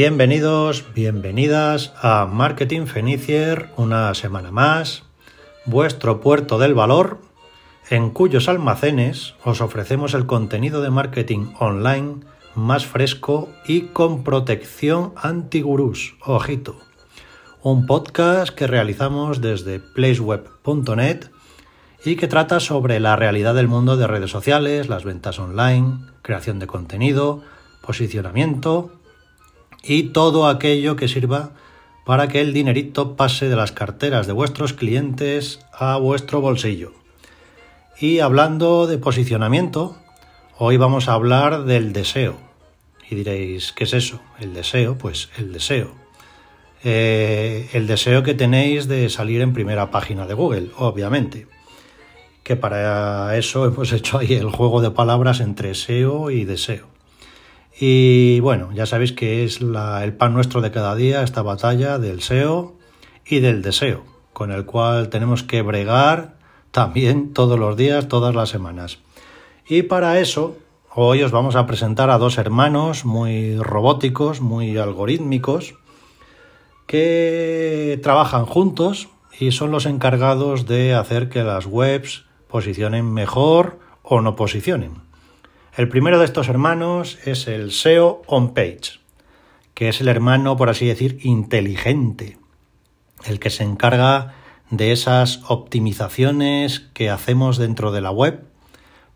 Bienvenidos, bienvenidas a Marketing Fenicier, una semana más, vuestro puerto del valor, en cuyos almacenes os ofrecemos el contenido de marketing online más fresco y con protección anti-gurús. Ojito. Un podcast que realizamos desde placeweb.net y que trata sobre la realidad del mundo de redes sociales, las ventas online, creación de contenido, posicionamiento y todo aquello que sirva para que el dinerito pase de las carteras de vuestros clientes a vuestro bolsillo. Y hablando de posicionamiento, hoy vamos a hablar del deseo. Y diréis, ¿qué es eso? El deseo, pues el deseo. Eh, el deseo que tenéis de salir en primera página de Google, obviamente. Que para eso hemos hecho ahí el juego de palabras entre SEO y deseo. Y bueno, ya sabéis que es el pan nuestro de cada día, esta batalla del SEO y del deseo, con el cual tenemos que bregar también todos los días, todas las semanas. Y para eso, hoy os vamos a presentar a dos hermanos muy robóticos, muy algorítmicos, que trabajan juntos y son los encargados de hacer que las webs posicionen mejor o no posicionen. El primero de estos hermanos es el SEO on page, que es el hermano, por así decir, inteligente, el que se encarga de esas optimizaciones que hacemos dentro de la web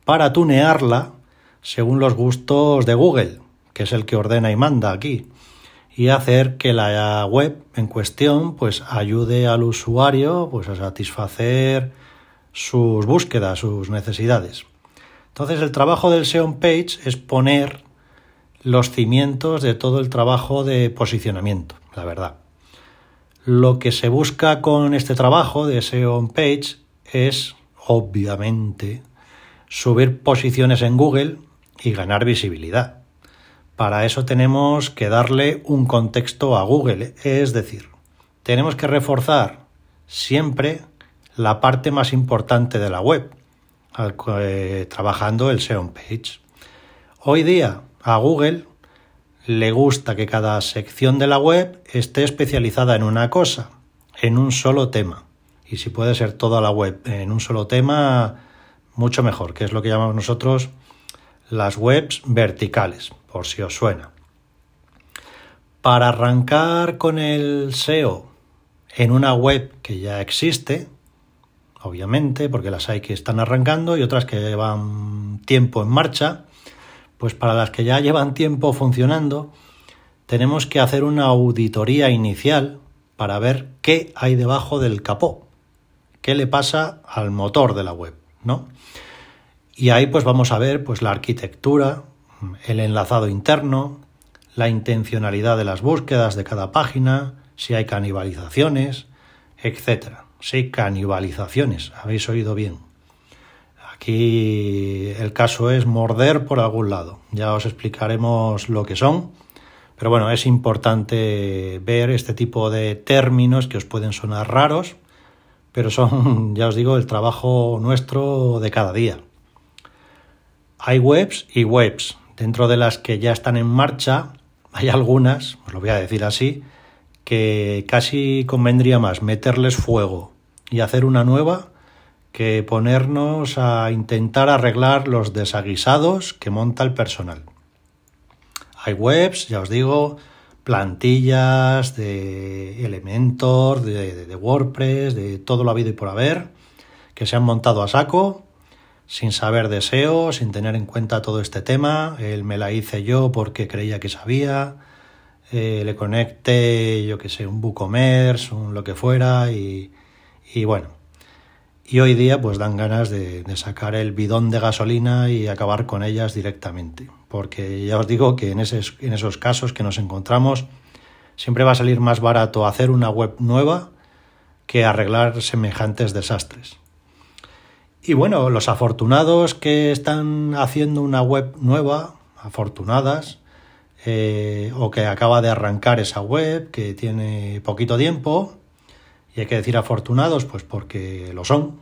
para tunearla según los gustos de Google, que es el que ordena y manda aquí, y hacer que la web en cuestión pues ayude al usuario pues a satisfacer sus búsquedas, sus necesidades. Entonces el trabajo del SEO page es poner los cimientos de todo el trabajo de posicionamiento, la verdad. Lo que se busca con este trabajo de SEO page es, obviamente, subir posiciones en Google y ganar visibilidad. Para eso tenemos que darle un contexto a Google, es decir, tenemos que reforzar siempre la parte más importante de la web, eh, trabajando el SEO page. Hoy día a Google le gusta que cada sección de la web esté especializada en una cosa, en un solo tema. Y si puede ser toda la web en un solo tema, mucho mejor, que es lo que llamamos nosotros las webs verticales, por si os suena. Para arrancar con el SEO en una web que ya existe, obviamente, porque las hay que están arrancando y otras que llevan tiempo en marcha, pues para las que ya llevan tiempo funcionando, tenemos que hacer una auditoría inicial para ver qué hay debajo del capó, qué le pasa al motor de la web, ¿no? Y ahí pues vamos a ver pues la arquitectura, el enlazado interno, la intencionalidad de las búsquedas de cada página, si hay canibalizaciones, etcétera. Sí, canibalizaciones, habéis oído bien. Aquí el caso es morder por algún lado. Ya os explicaremos lo que son. Pero bueno, es importante ver este tipo de términos que os pueden sonar raros, pero son, ya os digo, el trabajo nuestro de cada día. Hay webs y webs. Dentro de las que ya están en marcha, hay algunas, os lo voy a decir así, que casi convendría más meterles fuego y hacer una nueva que ponernos a intentar arreglar los desaguisados que monta el personal. Hay webs, ya os digo, plantillas de Elementor, de, de, WordPress, de todo lo habido y por haber, que se han montado a saco, sin saber deseo, sin tener en cuenta todo este tema. Él me la hice yo porque creía que sabía. Eh, le conecté, yo que sé, un WooCommerce, un lo que fuera, y, y bueno, y hoy día pues dan ganas de, sacar el bidón de gasolina y acabar con ellas directamente. Porque ya os digo que en, en esos casos que nos encontramos siempre va a salir más barato hacer una web nueva que arreglar semejantes desastres. Y bueno, los afortunados que están haciendo una web nueva, afortunadas, eh, o que acaba de arrancar esa web, que tiene poquito tiempo, y hay que decir afortunados, pues porque lo son,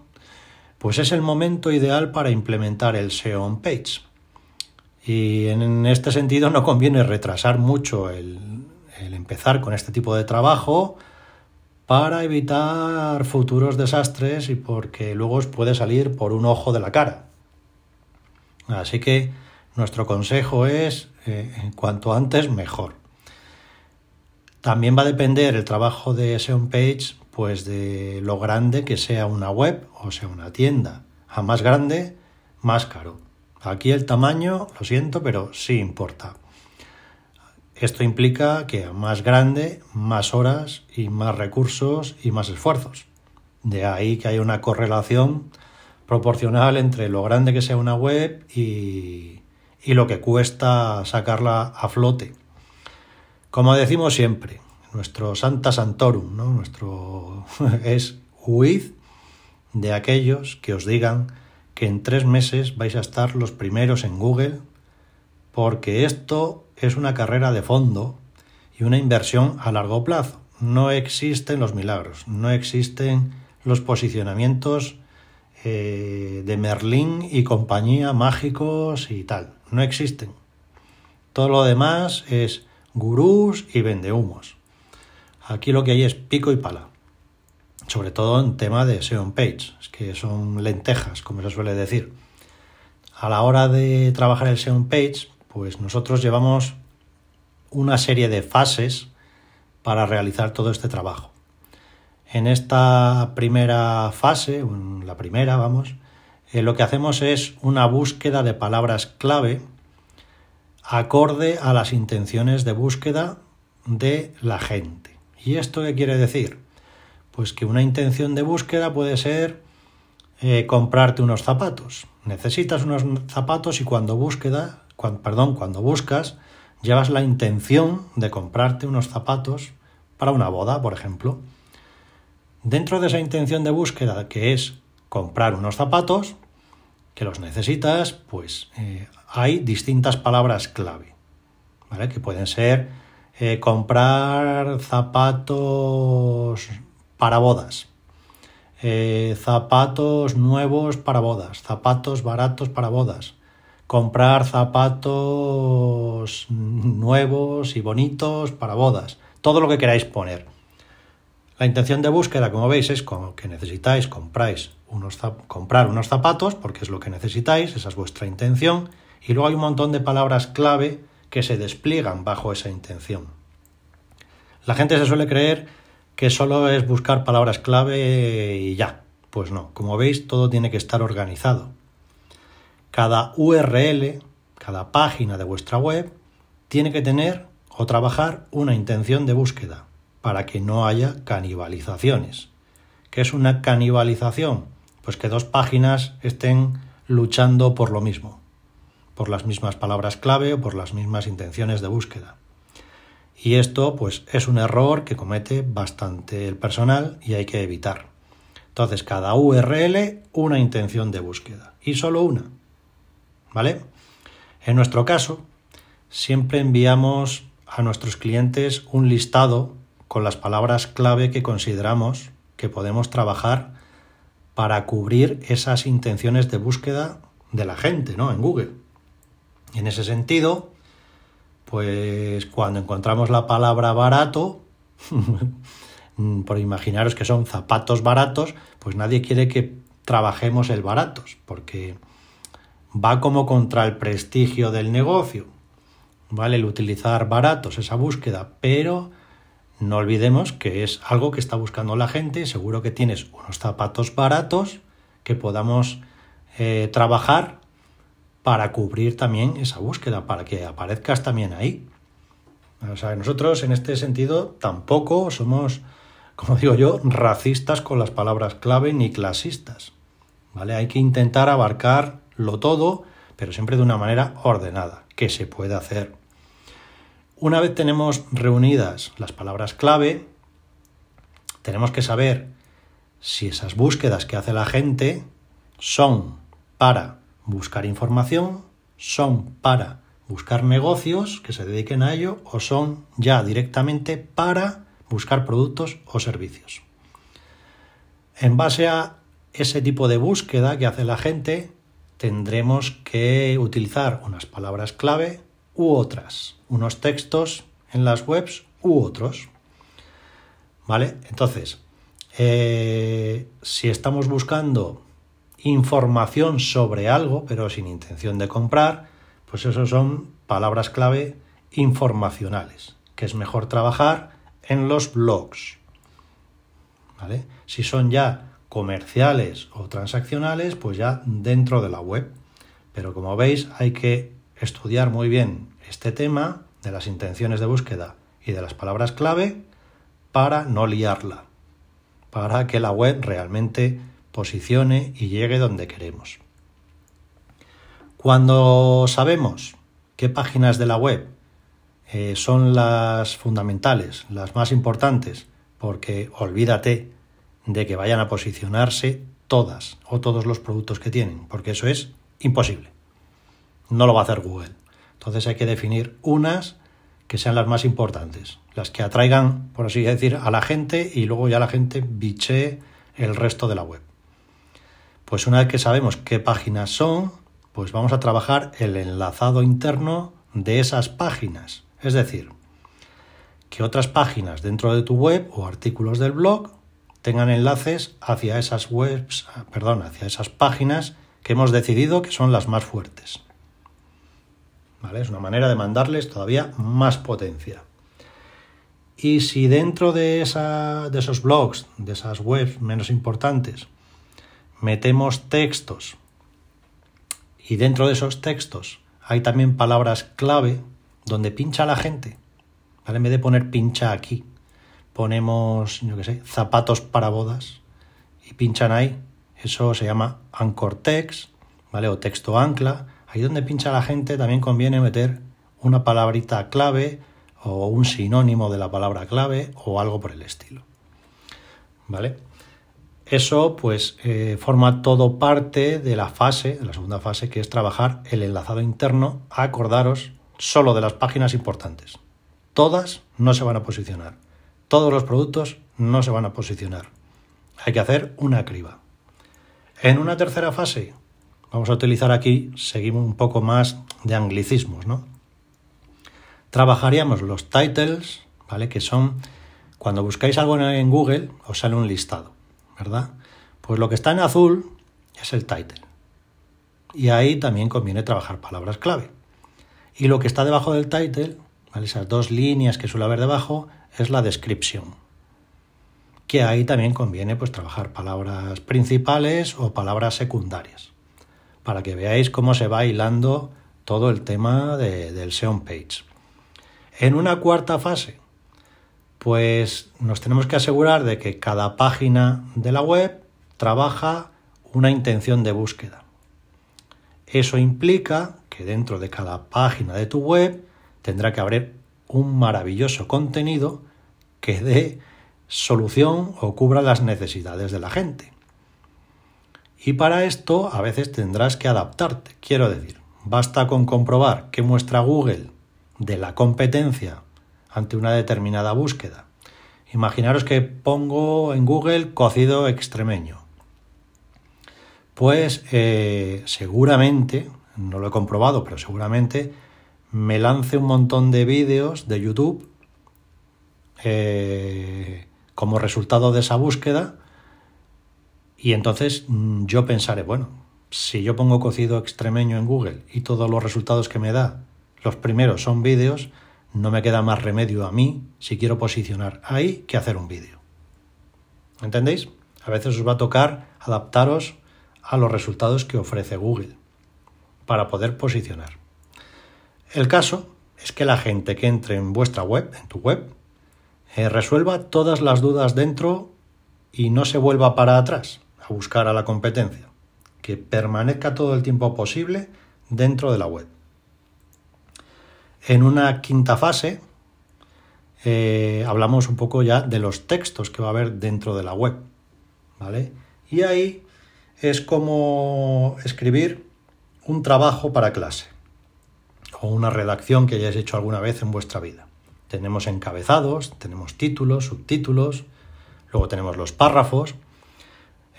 pues es el momento ideal para implementar el SEO on page. Y en este sentido no conviene retrasar mucho el, el empezar con este tipo de trabajo para evitar futuros desastres y porque luego os puede salir por un ojo de la cara. Así que nuestro consejo es eh, cuanto antes mejor. También va a depender el trabajo de SEO Page pues de lo grande que sea una web o sea una tienda. A más grande, más caro. Aquí el tamaño, lo siento, pero sí importa. Esto implica que a más grande, más horas y más recursos y más esfuerzos. De ahí que hay una correlación proporcional entre lo grande que sea una web y, y lo que cuesta sacarla a flote. Como decimos siempre, nuestro Santa Santorum, ¿no? nuestro es huid de aquellos que os digan que en tres meses vais a estar los primeros en Google, porque esto es una carrera de fondo y una inversión a largo plazo. No existen los milagros, no existen los posicionamientos eh, de Merlín y compañía mágicos y tal. No existen. Todo lo demás es gurús y vendehumos. Aquí lo que hay es pico y pala. Sobre todo en tema de SEO page, que son lentejas, como se suele decir. A la hora de trabajar el SEO page, pues nosotros llevamos una serie de fases para realizar todo este trabajo. En esta primera fase, en la primera, vamos, eh, lo que hacemos es una búsqueda de palabras clave acorde a las intenciones de búsqueda de la gente. ¿Y esto qué quiere decir? Pues que una intención de búsqueda puede ser eh, comprarte unos zapatos. Necesitas unos zapatos y cuando búsqueda, perdón, cuando buscas, llevas la intención de comprarte unos zapatos para una boda, por ejemplo. Dentro de esa intención de búsqueda, que es comprar unos zapatos, que los necesitas, pues eh, hay distintas palabras clave. Que pueden ser eh, comprar zapatos para bodas, eh, zapatos nuevos para bodas, zapatos baratos para bodas, comprar zapatos nuevos y bonitos para bodas, todo lo que queráis poner. La intención de búsqueda, como veis, es como que necesitáis, compráis unos, comprar unos zapatos, porque es lo que necesitáis, esa es vuestra intención, y luego hay un montón de palabras clave que se despliegan bajo esa intención. La gente se suele creer que solo es buscar palabras clave y ya. Pues no, como veis, todo tiene que estar organizado. Cada URL, cada página de vuestra web, tiene que tener o trabajar una intención de búsqueda para que no haya canibalizaciones. ¿Qué es una canibalización? Pues que dos páginas estén luchando por lo mismo, por las mismas palabras clave o por las mismas intenciones de búsqueda. Y esto pues es un error que comete bastante el personal y hay que evitar. Entonces, cada URL una intención de búsqueda y solo una. ¿Vale? En nuestro caso, siempre enviamos a nuestros clientes un listado con las palabras clave que consideramos que podemos trabajar para cubrir esas intenciones de búsqueda de la gente, ¿no? En Google. En ese sentido, pues cuando encontramos la palabra barato, por imaginaros que son zapatos baratos, pues nadie quiere que trabajemos el baratos, porque va como contra el prestigio del negocio, ¿vale? El utilizar baratos, esa búsqueda, pero no olvidemos que es algo que está buscando la gente. Seguro que tienes unos zapatos baratos que podamos eh, trabajar para cubrir también esa búsqueda, para que aparezcas también ahí. O sea, nosotros en este sentido tampoco somos, como digo yo, racistas con las palabras clave ni clasistas. ¿Vale? Hay que intentar abarcarlo todo, pero siempre de una manera ordenada, que se puede hacer. Una vez tenemos reunidas las palabras clave, tenemos que saber si esas búsquedas que hace la gente son para buscar información, son para buscar negocios que se dediquen a ello o son ya directamente para buscar productos o servicios. En base a ese tipo de búsqueda que hace la gente, tendremos que utilizar unas palabras clave u otras, unos textos en las webs u otros. ¿Vale? Entonces, eh, si estamos buscando información sobre algo, pero sin intención de comprar, pues eso son palabras clave informacionales, que es mejor trabajar en los blogs. ¿Vale? Si son ya comerciales o transaccionales, pues ya dentro de la web. Pero como veis, hay que estudiar muy bien este tema de las intenciones de búsqueda y de las palabras clave para no liarla, para que la web realmente posicione y llegue donde queremos. Cuando sabemos qué páginas de la web eh, son las fundamentales, las más importantes, porque olvídate de que vayan a posicionarse todas o todos los productos que tienen, porque eso es imposible. No lo va a hacer Google. Entonces hay que definir unas que sean las más importantes, las que atraigan, por así decir, a la gente y luego ya la gente biche el resto de la web. Pues una vez que sabemos qué páginas son, pues vamos a trabajar el enlazado interno de esas páginas. Es decir, que otras páginas dentro de tu web o artículos del blog tengan enlaces hacia esas webs, perdón, hacia esas páginas que hemos decidido que son las más fuertes. Es una manera de mandarles todavía más potencia. Y si dentro de, esa, de esos blogs, de esas webs menos importantes, metemos textos y dentro de esos textos hay también palabras clave donde pincha la gente. En vez de poner pincha aquí, ponemos, zapatos para bodas y pinchan ahí. Eso se llama anchor text, ¿vale? O texto ancla. Ahí donde pincha la gente también conviene meter una palabrita clave o un sinónimo de la palabra clave o algo por el estilo. ¿Vale? Eso pues eh, forma todo parte de la fase, de la segunda fase, que es trabajar el enlazado interno. Acordaros solo de las páginas importantes. Todas no se van a posicionar. Todos los productos no se van a posicionar. Hay que hacer una criba. En una tercera fase, vamos a utilizar aquí, seguimos un poco más de anglicismos, ¿no? Trabajaríamos los titles, ¿vale? Que son, cuando buscáis algo en Google, os sale un listado. ¿verdad? Pues lo que está en azul es el title. Y ahí también conviene trabajar palabras clave. Y lo que está debajo del title, esas dos líneas que suele haber debajo, es la descripción. Que ahí también conviene pues, trabajar palabras principales o palabras secundarias. Para que veáis cómo se va hilando todo el tema del SEO page. En una cuarta fase, pues nos tenemos que asegurar de que cada página de la web trabaja una intención de búsqueda. Eso implica que dentro de cada página de tu web tendrá que haber un maravilloso contenido que dé solución o cubra las necesidades de la gente. Y para esto a veces tendrás que adaptarte. Quiero decir, basta con comprobar qué muestra Google de la competencia ante una determinada búsqueda. Imaginaros que pongo en Google cocido extremeño. Pues eh, seguramente, no lo he comprobado, pero seguramente me lance un montón de vídeos de YouTube eh, como resultado de esa búsqueda y entonces mm, yo pensaré, bueno, si yo pongo cocido extremeño en Google y todos los resultados que me da, los primeros son vídeos, no me queda más remedio a mí, si quiero posicionar ahí, que hacer un vídeo. ¿Entendéis? A veces os va a tocar adaptaros a los resultados que ofrece Google para poder posicionar. El caso es que la gente que entre en vuestra web, en tu web, eh, resuelva todas las dudas dentro y no se vuelva para atrás buscar a la competencia, que permanezca todo el tiempo posible dentro de la web. En una quinta fase eh, hablamos un poco ya de los textos que va a haber dentro de la web. ¿Vale? Y ahí es como escribir un trabajo para clase o una redacción que hayáis hecho alguna vez en vuestra vida. Tenemos encabezados, tenemos títulos, subtítulos, luego tenemos los párrafos.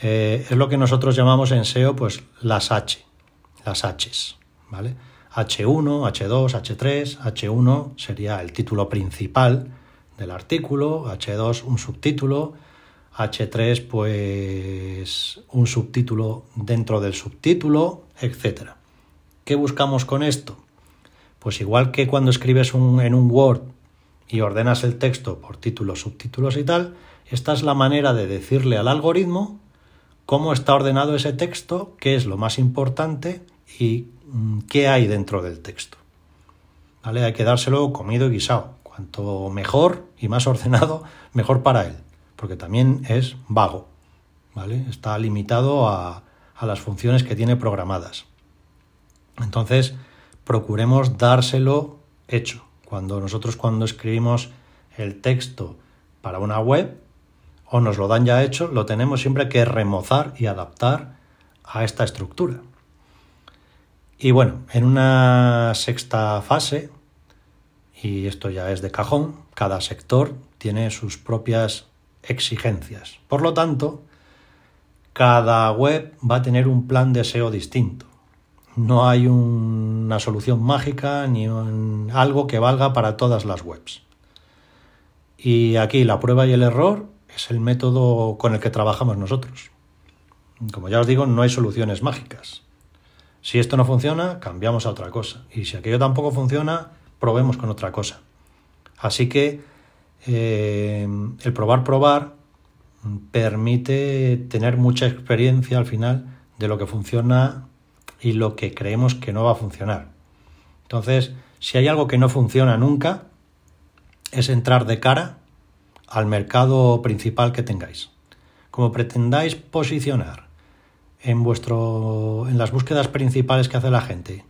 Eh, es lo que nosotros llamamos en SEO pues las H, las Hs, ¿vale? H1, H2, H3. H1 sería el título principal del artículo, H2 un subtítulo, H3 pues un subtítulo dentro del subtítulo, etc. ¿Qué buscamos con esto? Pues igual que cuando escribes en un Word y ordenas el texto por títulos, subtítulos y tal, esta es la manera de decirle al algoritmo cómo está ordenado ese texto, qué es lo más importante y mm, qué hay dentro del texto. ¿Vale? Hay que dárselo comido y guisado. Cuanto mejor y más ordenado, mejor para él, porque también es vago. ¿Vale? Está limitado a, a las funciones que tiene programadas. Entonces, procuremos dárselo hecho. Cuando nosotros cuando escribimos el texto para una web o nos lo dan ya hecho, lo tenemos siempre que remozar y adaptar a esta estructura. Y bueno, en una sexta fase, y esto ya es de cajón, cada sector tiene sus propias exigencias. Por lo tanto, cada web va a tener un plan de SEO distinto. No hay una solución mágica ni algo que valga para todas las webs. Y aquí la prueba y el error es el método con el que trabajamos nosotros. Como ya os digo, no hay soluciones mágicas. Si esto no funciona, cambiamos a otra cosa. Y si aquello tampoco funciona, probemos con otra cosa. Así que eh, el probar, probar permite tener mucha experiencia al final de lo que funciona y lo que creemos que no va a funcionar. Entonces, si hay algo que no funciona nunca, es entrar de cara al mercado principal que tengáis. Como pretendáis posicionar en vuestro en las búsquedas principales que hace la gente,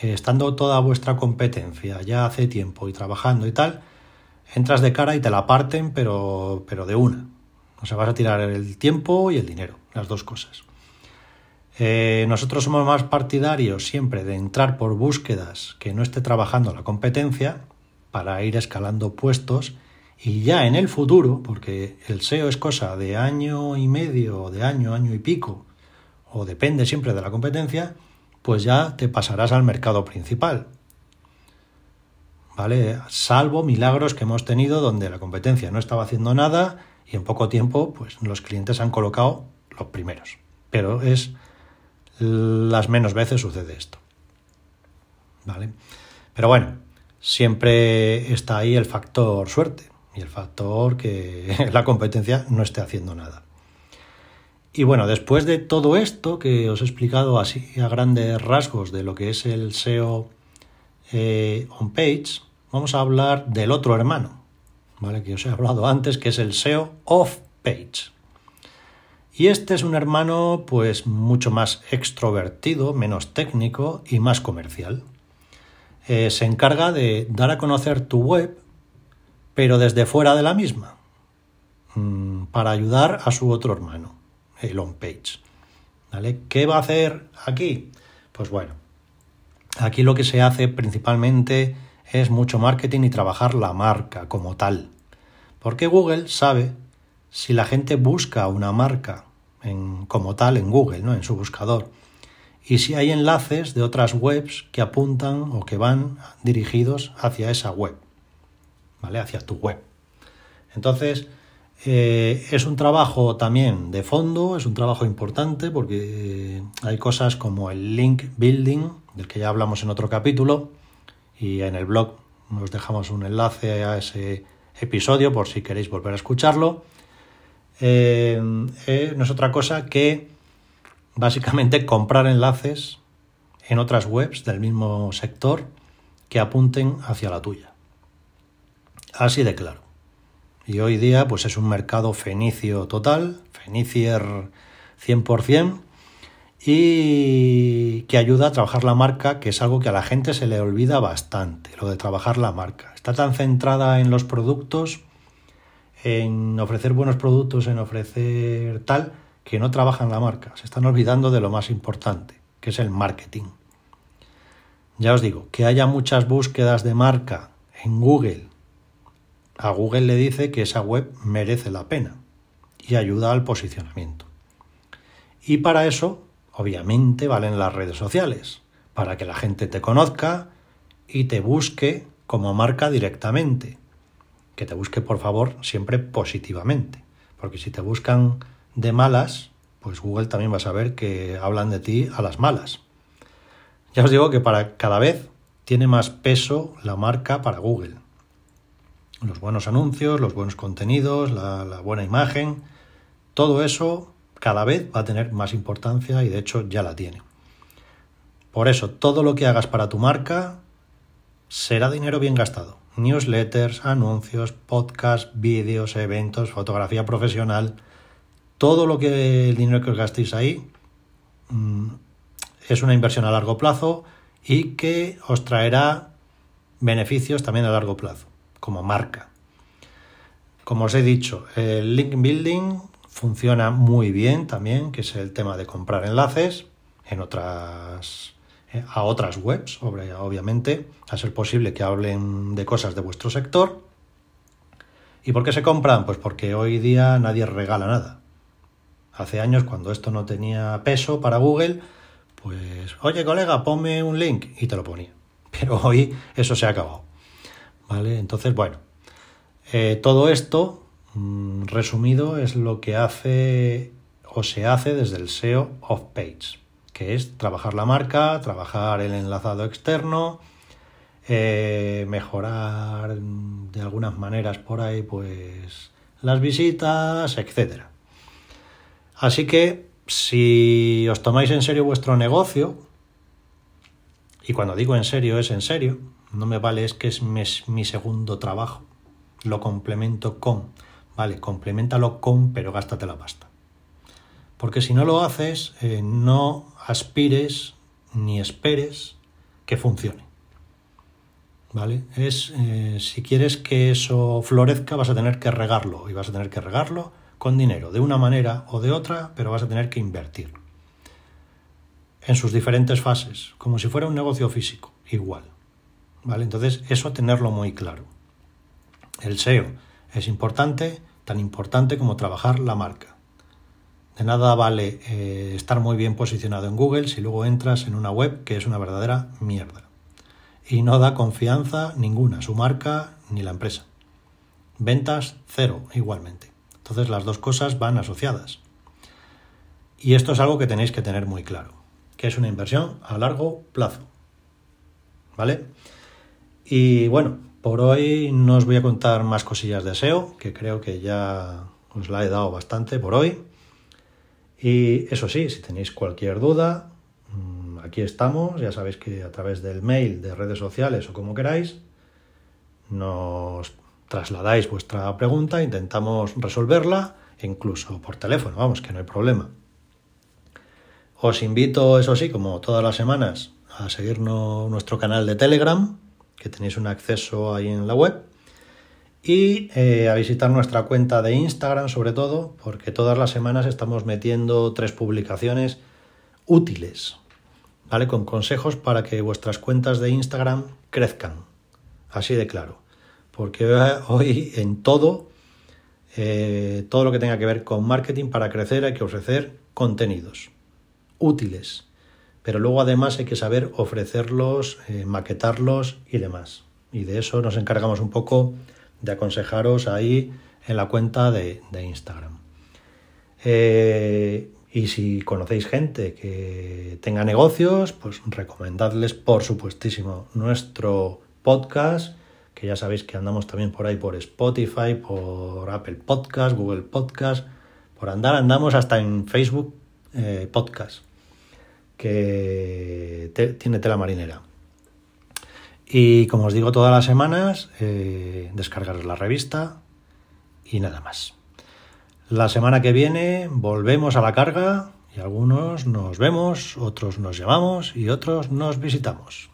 eh, estando toda vuestra competencia ya hace tiempo y trabajando y tal, entras de cara y te la parten, pero pero de una. O sea, vas a tirar el tiempo y el dinero, las dos cosas. Eh, nosotros somos más partidarios siempre de entrar por búsquedas que no esté trabajando la competencia para ir escalando puestos y ya en el futuro, porque el SEO es cosa de año y medio, de año, año y pico, o depende siempre de la competencia, pues ya te pasarás al mercado principal. ¿Vale? Salvo milagros que hemos tenido donde la competencia no estaba haciendo nada y en poco tiempo pues los clientes han colocado los primeros. Pero es las menos veces sucede esto. ¿Vale? Pero bueno, siempre está ahí el factor suerte y el factor que la competencia no esté haciendo nada. Y bueno, después de todo esto que os he explicado así a grandes rasgos de lo que es el SEO eh, on page, vamos a hablar del otro hermano, ¿vale? Que os he hablado antes, que es el SEO off page. Y este es un hermano pues mucho más extrovertido, menos técnico y más comercial. Eh, se encarga de dar a conocer tu web, pero desde fuera de la misma, mm, para ayudar a su otro hermano, el on-page. ¿Vale? ¿Qué va a hacer aquí? Pues bueno, aquí lo que se hace principalmente es mucho marketing y trabajar la marca como tal. Porque Google sabe si la gente busca una marca como tal en Google, ¿no? en su buscador, y si hay enlaces de otras webs que apuntan o que van dirigidos hacia esa web, hacia tu web. Entonces, eh, es un trabajo también de fondo, es un trabajo importante porque eh, hay cosas como el link building, del que ya hablamos en otro capítulo, y en el blog nos dejamos un enlace a ese episodio por si queréis volver a escucharlo. Eh, no es otra cosa que básicamente comprar enlaces en otras webs del mismo sector que apunten hacia la tuya. Así de claro. Y hoy día pues es un mercado fenicio total, fenicier 100%, y que ayuda a trabajar la marca, que es algo que a la gente se le olvida bastante, lo de trabajar la marca. Está tan centrada en los productos en ofrecer buenos productos, en ofrecer tal, que no trabajan la marca. Se están olvidando de lo más importante, que es el marketing. Ya os digo, que haya muchas búsquedas de marca en Google. A Google le dice que esa web merece la pena y ayuda al posicionamiento. Y para eso, obviamente, valen las redes sociales, para que la gente te conozca y te busque como marca directamente que te busque por favor siempre positivamente, porque si te buscan de malas, pues Google también va a saber que hablan de ti a las malas. Ya os digo que para cada vez tiene más peso la marca para Google. Los buenos anuncios, los buenos contenidos, la, buena imagen, todo eso cada vez va a tener más importancia y de hecho ya la tiene. Por eso, todo lo que hagas para tu marca será dinero bien gastado. Newsletters, anuncios, podcasts, vídeos, eventos, fotografía profesional, todo lo que el dinero que os gastéis ahí mm, es una inversión a largo plazo y que os traerá beneficios también a largo plazo, como marca. Como os he dicho, el link building funciona muy bien también, que es el tema de comprar enlaces en otras eh, a otras webs, obviamente, a ser posible que hablen de cosas de vuestro sector. ¿Y por qué se compran? Pues porque hoy día nadie regala nada. Hace años, cuando esto no tenía peso para Google, pues, oye colega, ponme un link y te lo ponía. Pero hoy eso se ha acabado. ¿Vale? Entonces, bueno, eh, todo esto, mm, resumido, es lo que hace o se hace desde el SEO off page que es trabajar la marca, trabajar el enlazado externo, eh, mejorar de algunas maneras por ahí pues las visitas, etcétera. Así que si os tomáis en serio vuestro negocio, y cuando digo en serio es en serio, no me vale es que es mi, segundo trabajo, lo complemento con, vale, complementalo con, pero gástate la pasta. Porque si no lo haces, eh, no aspires ni esperes que funcione. ¿Vale? Es, eh, si quieres que eso florezca, vas a tener que regarlo y vas a tener que regarlo con dinero, de una manera o de otra, pero vas a tener que invertir. En sus diferentes fases, como si fuera un negocio físico, igual. ¿Vale? Entonces, eso tenerlo muy claro. El SEO es importante, tan importante como trabajar la marca. De nada vale eh, estar muy bien posicionado en Google si luego entras en una web que es una verdadera mierda. Y no da confianza ninguna, su marca ni la empresa. Ventas cero igualmente. Entonces las dos cosas van asociadas. Y esto es algo que tenéis que tener muy claro, que es una inversión a largo plazo. ¿Vale? Y bueno, por hoy no os voy a contar más cosillas de SEO, que creo que ya os la he dado bastante por hoy. Y eso sí, si tenéis cualquier duda, mm, aquí estamos. Ya sabéis que a través del mail, de redes sociales o como queráis, nos trasladáis vuestra pregunta, intentamos resolverla, incluso por teléfono, vamos, que no hay problema. Os invito, eso sí, como todas las semanas, a seguirnos nuestro canal de Telegram, que tenéis un acceso ahí en la web y eh, a visitar nuestra cuenta de Instagram sobre todo, porque todas las semanas estamos metiendo tres publicaciones útiles, ¿vale? Con consejos para que vuestras cuentas de Instagram crezcan, así de claro. Porque hoy en todo, eh, todo lo que tenga que ver con marketing para crecer hay que ofrecer contenidos útiles, pero luego además hay que saber ofrecerlos, eh, maquetarlos y demás. Y de eso nos encargamos un poco de aconsejaros ahí en la cuenta de, Instagram. Eh, y si conocéis gente que tenga negocios, pues recomendadles por supuestísimo nuestro podcast, que ya sabéis que andamos también por ahí por Spotify, por Apple Podcast, Google Podcast, por andar andamos hasta en Facebook eh, Podcast, que tiene tela marinera. Y como os digo todas las semanas, eh, descargaros la revista y nada más. La semana que viene volvemos a la carga y algunos nos vemos, otros nos llamamos y otros nos visitamos.